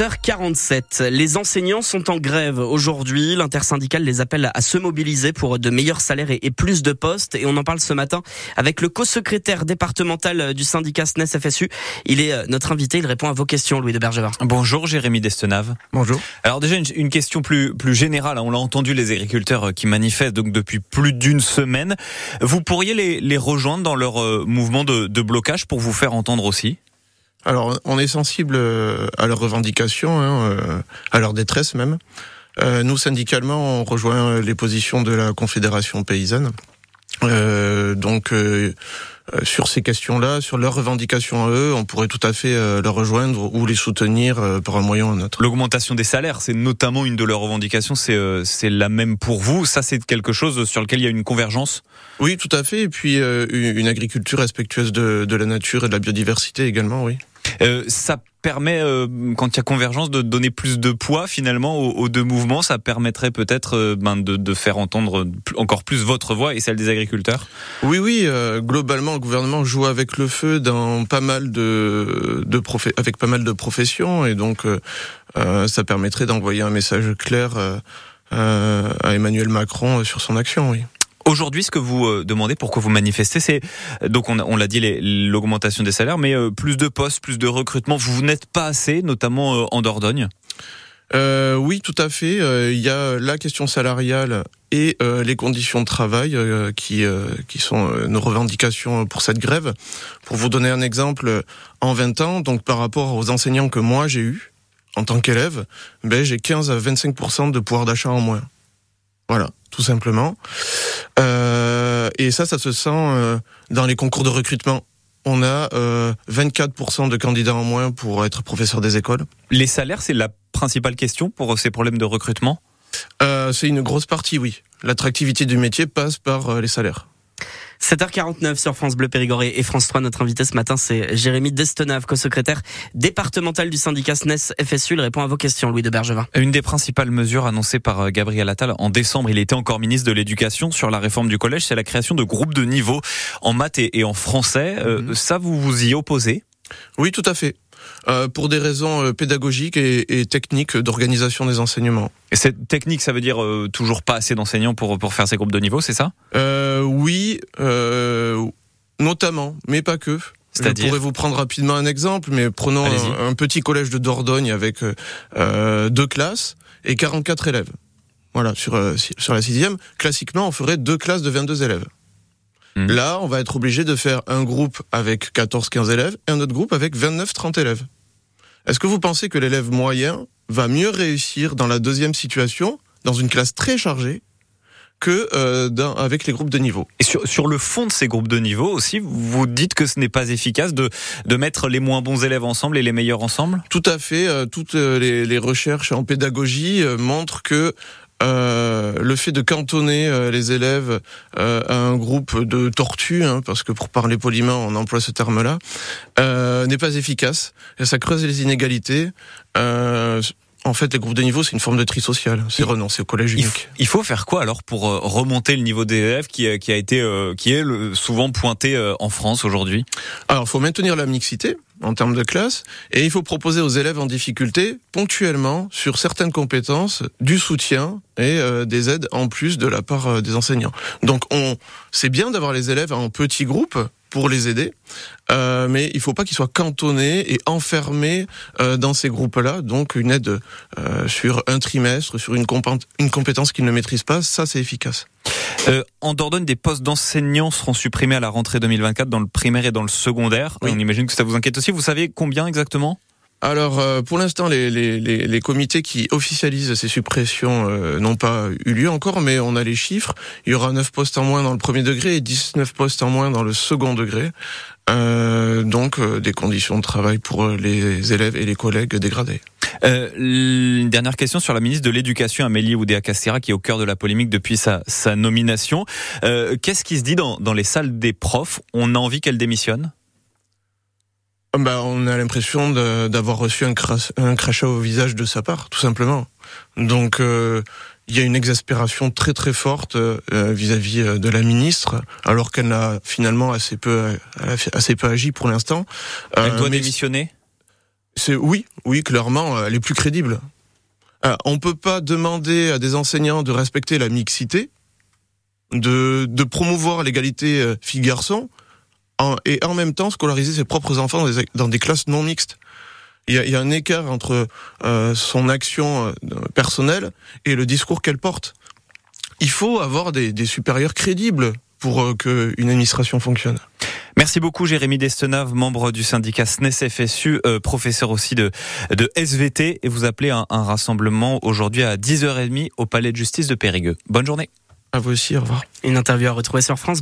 7h47. Les enseignants sont en grève aujourd'hui. L'intersyndicale les appelle à se mobiliser pour de meilleurs salaires et plus de postes. Et on en parle ce matin avec le co-secrétaire départemental du syndicat SNES FSU. Il est euh, notre invité. Il répond à vos questions, Louis de Bergevin. Bonjour, Jérémy Destenave. Bonjour. Alors déjà, une, question plus, plus générale. Hein. On l'a entendu, les agriculteurs euh, qui manifestent donc depuis plus d'une semaine. Vous pourriez les, les rejoindre dans leur euh, mouvement de, de blocage pour vous faire entendre aussi? Alors, on est sensible euh, à leurs revendications, hein, euh, à leur détresse même. Euh, nous, syndicalement, on rejoint les positions de la Confédération paysanne. donc, sur ces questions-là, sur leurs revendications à eux, on pourrait tout à fait leur rejoindre ou les soutenir par un moyen ou un autre. L'augmentation des salaires, c'est notamment une de leurs revendications. C'est c'est la même pour vous. Ça, c'est quelque chose sur lequel il y a une convergence? Oui, tout à fait. Et puis une agriculture respectueuse de, de la nature et de la biodiversité également, oui. Euh, ça permet, euh, quand il y a convergence, de donner plus de poids finalement aux, deux mouvements. Ça permettrait peut-être euh, ben, de, de, faire entendre encore plus votre voix et celle des agriculteurs. Oui, oui. globalement, le gouvernement joue avec le feu dans pas mal de, de avec pas mal de professions et donc ça permettrait d'envoyer un message clair à Emmanuel Macron sur son action. Oui. Aujourd'hui, ce que vous euh, demandez, pourquoi vous manifestez, c'est donc on, l'a dit l'augmentation des salaires, mais euh, plus de postes, plus de recrutement. Vous n'êtes pas assez, notamment euh, en Dordogne? Euh, oui, tout à fait. Il y a la question salariale et les conditions de travail qui qui sont nos revendications pour cette grève. Pour vous donner un exemple, en 20 ans, donc par rapport aux enseignants que moi j'ai eu en tant qu'élève, ben j'ai 15 à 25 de pouvoir d'achat en moins. Voilà, tout simplement. Euh, et ça, ça se sent euh, dans les concours de recrutement. On a 24% euh, de candidats en moins pour être professeur des écoles. Les salaires, c'est la principale question pour ces problèmes de recrutement? C'est une grosse partie, oui. L'attractivité du métier passe par les salaires. 7h49 sur France Bleu Périgord et France 3. Notre invité ce matin, c'est Jérémy Destonave, co-secrétaire départemental du syndicat SNES FSU. Il répond à vos questions, Louis de Bergevin. Une des principales mesures annoncées par euh, Gabriel Attal en décembre, il était encore ministre de l'Éducation sur la réforme du collège, c'est la création de groupes de niveau en maths et en français. Euh, mhm. Ça, vous vous y opposez? Oui, tout à fait. Euh, pour des raisons euh, pédagogiques et, techniques d'organisation des enseignements. Et cette technique, ça veut dire euh, toujours pas assez d'enseignants pour, pour faire ces groupes de niveau, c'est ça? Oui, notamment, mais pas que. Je pourrais vous prendre rapidement un exemple, mais prenons un, petit collège de Dordogne avec deux classes et 44 élèves. Voilà, sur, sur la sixième, classiquement, on ferait deux classes de 22 élèves. Hmm. Là, on va être obligé de faire un groupe avec 14-15 élèves et un autre groupe avec 29-30 élèves. Est-ce que vous pensez que l'élève moyen va mieux réussir dans la deuxième situation, dans une classe très chargée, que euh, avec les groupes de niveau? Et sur, sur le fond de ces groupes de niveau aussi, vous dites que ce n'est pas efficace de, de mettre les moins bons élèves ensemble et les meilleurs ensemble? Tout à fait. Euh, toutes euh, les, les, recherches en pédagogie montrent que euh, le fait de cantonner euh, les élèves euh, à un groupe de tortues, hein, parce que pour parler poliment, on emploie ce terme-là, n'est pas efficace. Et ça creuse les inégalités. en fait, les groupes de niveau, c'est une forme de tri social. C'est renoncer au collège unique. Il faut faire quoi alors pour remonter le niveau des élèves qui, qui a été, qui est souvent pointé en France aujourd'hui? Alors, il faut maintenir la mixité en termes de classe, et il faut proposer aux élèves en difficulté, ponctuellement, sur certaines compétences, du soutien et euh, des aides en plus de la part euh, des enseignants. Donc on, c'est bien d'avoir les élèves en petits groupes pour les aider, euh, mais il faut pas qu'ils soient cantonnés et enfermés euh, dans ces groupes-là. Donc une aide euh, sur un trimestre, sur une, une compétence qu'ils ne maîtrisent pas, ça c'est efficace. Euh, en Dordogne, des postes d'enseignants seront supprimés à la rentrée 2024 dans le primaire et dans le secondaire. On imagine que ça vous inquiète aussi. Vous savez combien exactement? Alors, euh, pour l'instant, les, les, les, les, comités qui officialisent ces suppressions euh, n'ont pas eu lieu encore, mais on a les chiffres. Il y aura 9 postes en moins dans le premier degré et 19 postes en moins dans le second degré. Euh, donc, euh, des conditions de travail pour les élèves et les collègues dégradées. Euh, une dernière question sur la ministre de l'Éducation, Amélie Oudéa-Castéra, qui est au cœur de la polémique depuis sa, sa nomination. Euh, Qu'est-ce qui se dit dans, dans les salles des profs? On a envie qu'elle démissionne? Bah, on a l'impression d'avoir reçu un, un, crachat au visage de sa part, tout simplement. Donc, euh, il y a une exaspération très très forte euh, vis-à-vis -vis de la ministre, alors qu'elle n'a finalement assez peu assez peu agi pour l'instant. Elle doit démissionner? C'est oui, oui, clairement, elle est plus crédible. Euh, on peut pas demander à des enseignants de respecter la mixité, de, de promouvoir l'égalité euh, et en même temps scolariser ses propres enfants dans des, dans des classes non mixtes. Il y, a, il y a, un écart entre euh, son action euh, personnelle et le discours qu'elle porte. Il faut avoir des, des supérieurs crédibles pour euh, qu'une administration fonctionne. Merci beaucoup Jérémy Destenave, membre du syndicat SNES FSU, euh, professeur aussi de, de SVT, et vous appelez un, un rassemblement aujourd'hui à 10h30 au Palais de Justice de Périgueux. Bonne journée. À vous aussi, au revoir. Une interview à retrouver sur France.